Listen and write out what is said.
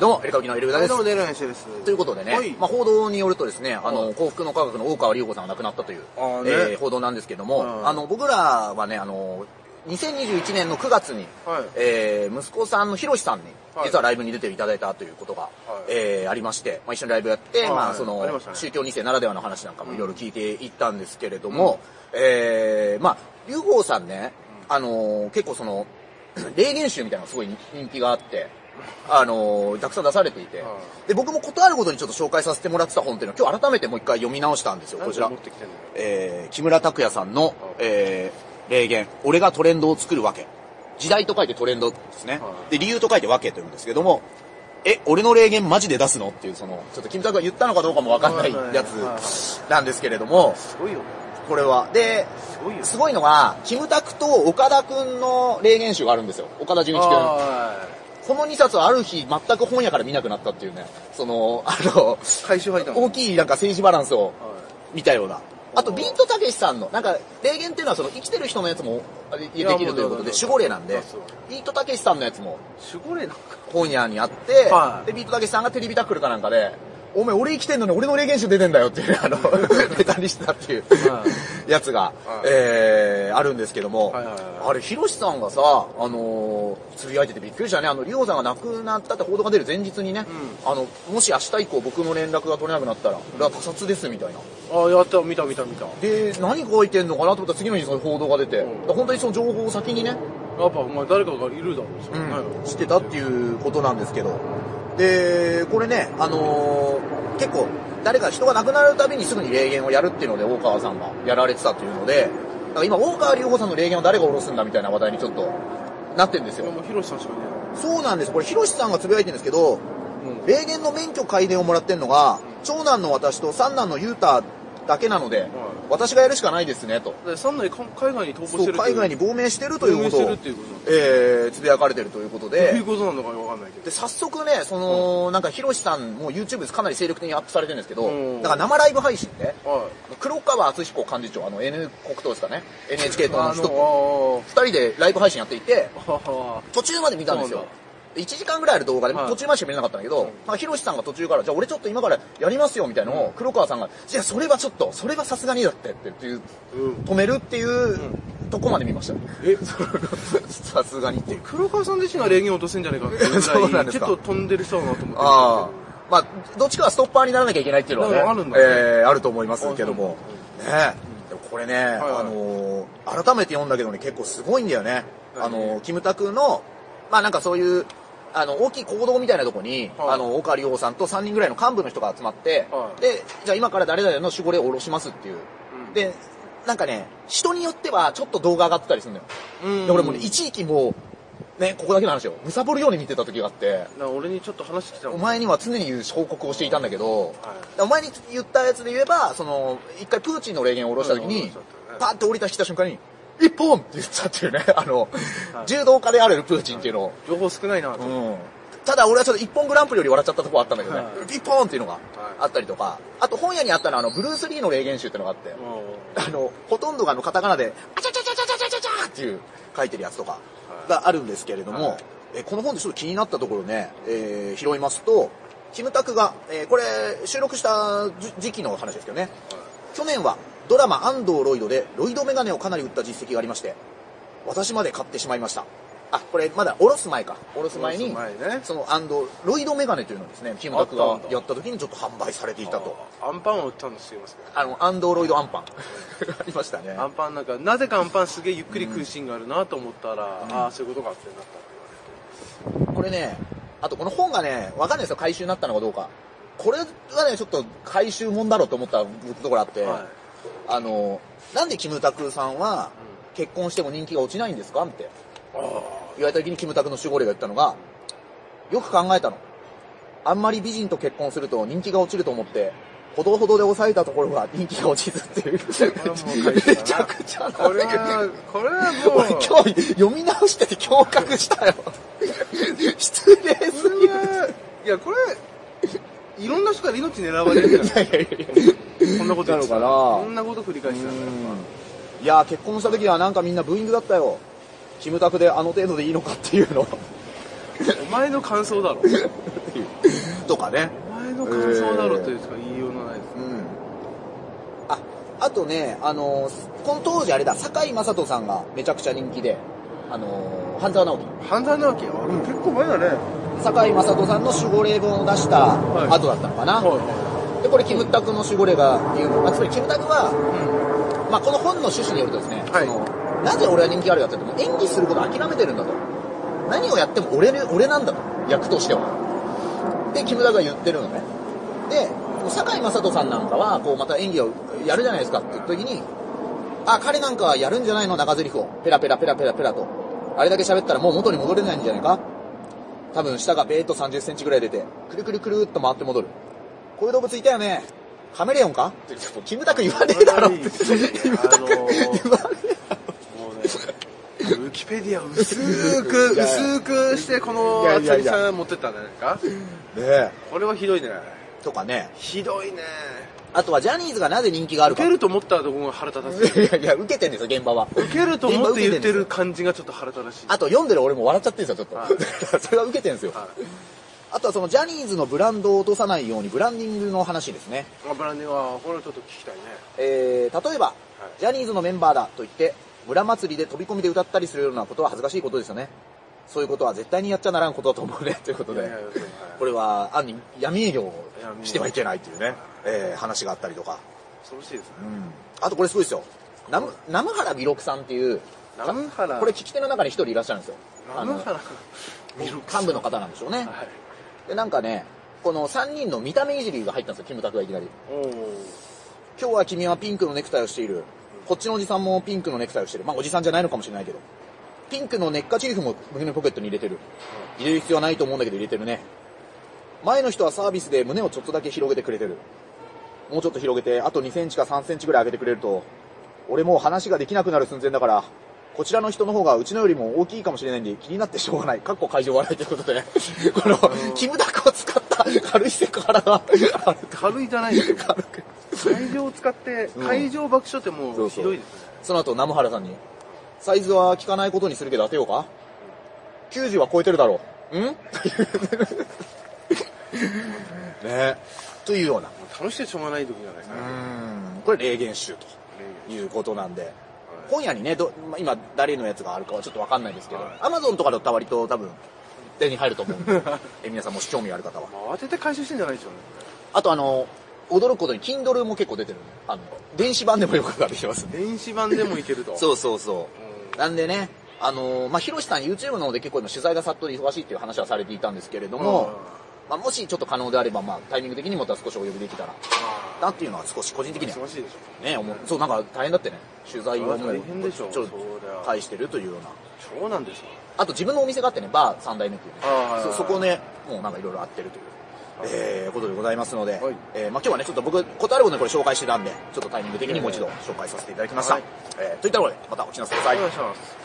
どうも、エレカウキのエダです。どうも、デランシです。ということでね、はい。まあ、報道によるとですね、あの、はい。幸福の科学の大川隆子さんが亡くなったという、ね。えー報道なんですけども、はい。あの、僕らはね、あの、2021年の9月に、はい。えー息子さんのひろしさんに、はい。実はライブに出ていただいたということが、えーありまして、まあ、一緒にライブやって、はい。まあ、その、ね。宗教2世ならではの話なんかもいろいろ聞いていったんですけれども、えーまあ、隆子さんね、あの結構その、霊言集みたいなのがすごい人気があって、あのたくさん出されていて、はで、僕もことあるごとにちょっと紹介させてもらってた本っていうのを今日改めてもう一回読み直したんですよ、こちら。えー、木村拓哉さんの、えー、霊言、俺がトレンドを作るわけ。時代と書いてトレンドですね。はいで、理由と書いてわけというんですけども、え、俺の霊言マジで出すのっていう、その、ちょっとキムタクが言ったのかどうかもわかんないやつなんですけれども、すごいよね。これは。で、すごいよ。すごいのが、キムタクと岡田くんの霊言集があるんですよ。岡田准一くん。はこの2冊はある日全く本屋から見なくなったっていうね、その、あの、い。回収入ったの？大きいなんか政治バランスをは見たような。あと、ビートたけしさんの、なんか、霊言っていうのはその生きてる人のやつもあでできるということで、守護霊なんでビートたけしさんのやつもい。守護霊なんか。本屋にあって、はいで、ビートたけしさんがテレビタックルかなんかで、お前俺生きてんのに俺の霊言集出てんだよっていう、あの、ネタにしてたっていうはやつが、はいえー、あるんですけども、あれ、ヒロシさんがさ、あのー、つぶやいててびっくりしたね。あの、リオさんが亡くなったって報道が出る前日にね、あの、もし明日以降僕の連絡が取れなくなったら、俺は他殺ですみたいな。あ、やった、見た見た見た。やで、何書いてんのかなと思ったら次の日そういう報道が出て、本当にその情報を先にね、っぱ、お前誰かがいるだろう、それね。知ってたっていうことなんですけど。で、これね、あのー結構、誰か人が亡くなるたびにすぐに霊言をやるっていうので、大川さんがやられてたというので、だから今、大川隆法さんの霊言を誰が下ろすんだみたいな話題にちょっとなってるんですよ。もう、ヒロシさんしかいない。そうなんです。これ、ヒロシさんがつぶやいてるんですけど、うん。霊言の免許改伝をもらってんのが、長男の私と三男のユータだけなので、私がやるしかないですね、と。で、三内か海外に逃亡そう、してる海外に亡命してるということをとえー、つぶやかれてるということで、どういうことなのかわかんないけど。で、。早速ね、その、なんか、ヒロシさんも YouTube でかなり精力的にアップされてるんですけど、うん。だから生ライブ配信で、は黒川敦彦幹事長、あの N 国党ですかね、NHK い。党の人。と、の、二人でライブ配信やっていて、途中まで見たんですよ。1時間ぐらいある動画で、はい途中までしか見れなかったんだけど、ヒロシさんが途中から、じゃあ俺ちょっと今からやりますよみたいなのを、黒川さんが、じゃあそれはちょっと、それはさすがにだってってっていう、うん。止めるっていう、とこまで見ました。え、さすがにっていう。黒川さん自身が霊言を落とせんじゃないかっていうぐらいそうなんですかちょっと飛んでる人だなと思ってああ。まあ、どっちかはストッパーにならなきゃいけないっていうのはね、あるんだねえーあると思いますけども。あねでもこれね、はいあのー改めて読んだけどね、結構すごいんだよね。はいあのーキムタクの、まあなんかそういう、あの、大きい行動みたいなとこに、はい。あの、岡里夫さんと3人ぐらいの幹部の人が集まって、はい。で、じゃあ今から誰々の守護霊を下ろしますっていう。うん。で、なんかね、人によってはちょっと動画上がってたりするのよ。うん。で俺もね、一時期もう、ね、ここだけの話よ。むさぼるように見てた時があって、俺にちょっと話してきたお前には常に報告をしていたんだけど、はい。お前に言ったやつで言えば、その、一回プーチンの霊言を下ろした時うん。に下ろしちゃったね、パーって降りた来た瞬間に、一本って言ったっていうね、あの、はい。柔道家であるプーチンっていうのを、情報少ないなと、うん。ただ俺はちょっと一本グランプリより笑っちゃったとこあったんだけどね。はい、一本っていうのがあったりとか、あと本屋にあったのはあの、ブルース・リーの霊言集っていうのがあって、もあの、ほとんどがあの、カタカナで、あちゃちゃちゃちゃちゃちゃちゃちゃっていう書いてるやつとかがあるんですけれども、はいえこの本でちょっと気になったところね、えー拾いますと、キムタクが、えーこれ収録した時時期の話ですけどね、去年はドラマ安藤ロイドでロイドメガネをかなり売った実績がありまして、私まで買ってしまいました。あ、これまだおろす前か。おろす前に、前ねその安藤、ロイドメガネというのをですね、キムタクがやった時にちょっと販売されていたと。あアンパンを売ったんですよすあの、アンドロイドアンパン。ありましたね。アンパンなんかなぜかアンパンすげえゆっくり食うシーンがあるなと思ったら、ああそういうことかってなったって言わこれね、あとこの本がね、わかんないですよ、回収になったのかどうか。これはね、ちょっと回収もんだろうと思ったところあって、れて、はいあの、なんでキムタクさんは結婚しても人気が落ちないんですか？ってあ言われた時にキムタクの守護霊が言ったのが、よく考えたの。あんまり美人と結婚すると人気が落ちると思って、ほどほどで抑えたところが人気が落ちずっていう。めちゃくちゃこれはこれはもう俺今日読み直してて驚愕したよ。失礼すこぎる。いやこれいろんな人から命狙われるじゃないいやいやいやこんなこと言ってたらこんなこと繰り返してたらやっいやー結婚した時はなんかみんなブーイングだったよ。キムタクであの程度でいいのかっていうの。ぱお前の感想だろ。とかね。お前の感想だろというしか言いようのないです。うん。あ、あとね、あのーこの当時あれだ、堺雅人さんがめちゃくちゃ人気で、あのー半沢直樹。半沢直樹？あれ結構前だね。堺雅人さんの守護霊本を出した後だったのかな。はいはで、これ、キムタクの守護霊が言う、まあ、つまりキムタクは、まあ、この本の趣旨によるとですね、はいそのなぜ俺は人気があるかっていうと、演技することを諦めてるんだと。何をやっても俺ね俺なんだと、役としては。で、キムタクが言ってるのね。で、堺雅人さんなんかは、こう、また演技をやるじゃないですかって言った時に、あ、彼なんかはやるんじゃないの長台詞を。ペラペラペラペラペラと。あれだけ喋ったらもう元に戻れないんじゃないか多分下がベーッと30センチぐらい出て、くるくるくるっと回って戻る。こういう動物いたよね。カメレオンか？って、ちょっとキムタク言わねえだろって。キムタクあのー言わねえだろ。ウィキペディアを薄く、薄くして、この厚木さん持ってったんじゃないですかねえ。これはひどいね。とかね。ひどいね。あとはジャニーズがなぜ人気があるか。受けると思ったところが腹立たしい。いやいや、受けてんですよ、現場は。受けると思って言ってる感じがちょっと腹立たしい。あと読んでる俺も笑っちゃってるんですよ、ちょっはと。それは受けてるんですよ。はいあとはそのジャニーズのブランドを落とさないようにブランディングの話ですね。あブランディングは、これちょっと聞きたいね。えー、例えば、ジャニーズのメンバーだと言って、村祭りで飛び込みで歌ったりするようなことは恥ずかしいことですよね。そういうことは絶対にやっちゃならんことだと思うね、ということでいやいや。そうはいこれは、暗に闇営業をしてはいけないっていうね、えー、話があったりとか。恐ろしいですね。うん。あとこれすごいですよ。ナム、南無原美六さんっていう、ナムハラ。これ聞き手の中に一人いらっしゃるんですよ。ナムハラ。幹部の方なんでしょうね。はい。で、なんかね、この3人の見た目いじりが入ったんですよ、キムタクがいきなり。今日は君はピンクのネクタイをしている。こっちのおじさんもピンクのネクタイをしてる。まあ、おじさんじゃないのかもしれないけど。ピンクのネッカチーフも胸のポケットに入れてる。入れる必要はないと思うんだけど入れてるね。前の人はサービスで胸をちょっとだけ広げてくれてる。もうちょっと広げて、あと2センチか3センチぐらい上げてくれると、俺もう話ができなくなる寸前だから、こちらの人の方がうちのよりも大きいかもしれないんで気になってしょうがない。かっこ会場笑いということで、この、キムタクを使った軽いセクハラが軽いじゃないですよ。軽く。会場を使って、会場爆笑ってもそうひどいですね。その後、ナムハラさんに、サイズは聞かないことにするけど当てようか ?90 は超えてるだろう。ん？ねというような。もう楽しくてしょうがない時じゃないですか。うん。これ霊言集ということなんで。本屋にね、どまあ今誰のやつがあるかはちょっとわかんないですけどはい、アマゾンとかだったら割と多分手に入ると思うんで、え皆さんもし興味ある方は。まあ、慌てて回収してんじゃないでしょうね。あとあの、驚くことに Kindle も結構出てるんで、あの、電子版でもよくができますんで。電子版でもいけると。そうそうそう。うん。なんでね、あのーまあ、ヒロシさん YouTube の方で結構今取材が殺到で忙しいっていう話はされていたんですけれども、まあ、もしちょっと可能であれば、まあ、タイミング的にまた少しお呼びできたらなっていうのは少し個人的には。ね、思う。そう、なんか大変だってね、取材はもうちょっと返してるというような。そうなんですか。あと自分のお店があってね、バー三代目っていうねそ、そこね、もうなんかいろいろあってるという。えー、ことでございますので、はいえーまあ、今日はね、ちょっと僕、ことあるごとにこれ紹介してたんで、ちょっとタイミング的にもう一度紹介させていただきました。はいえーといったところで、またお聞きなさい。お願いします。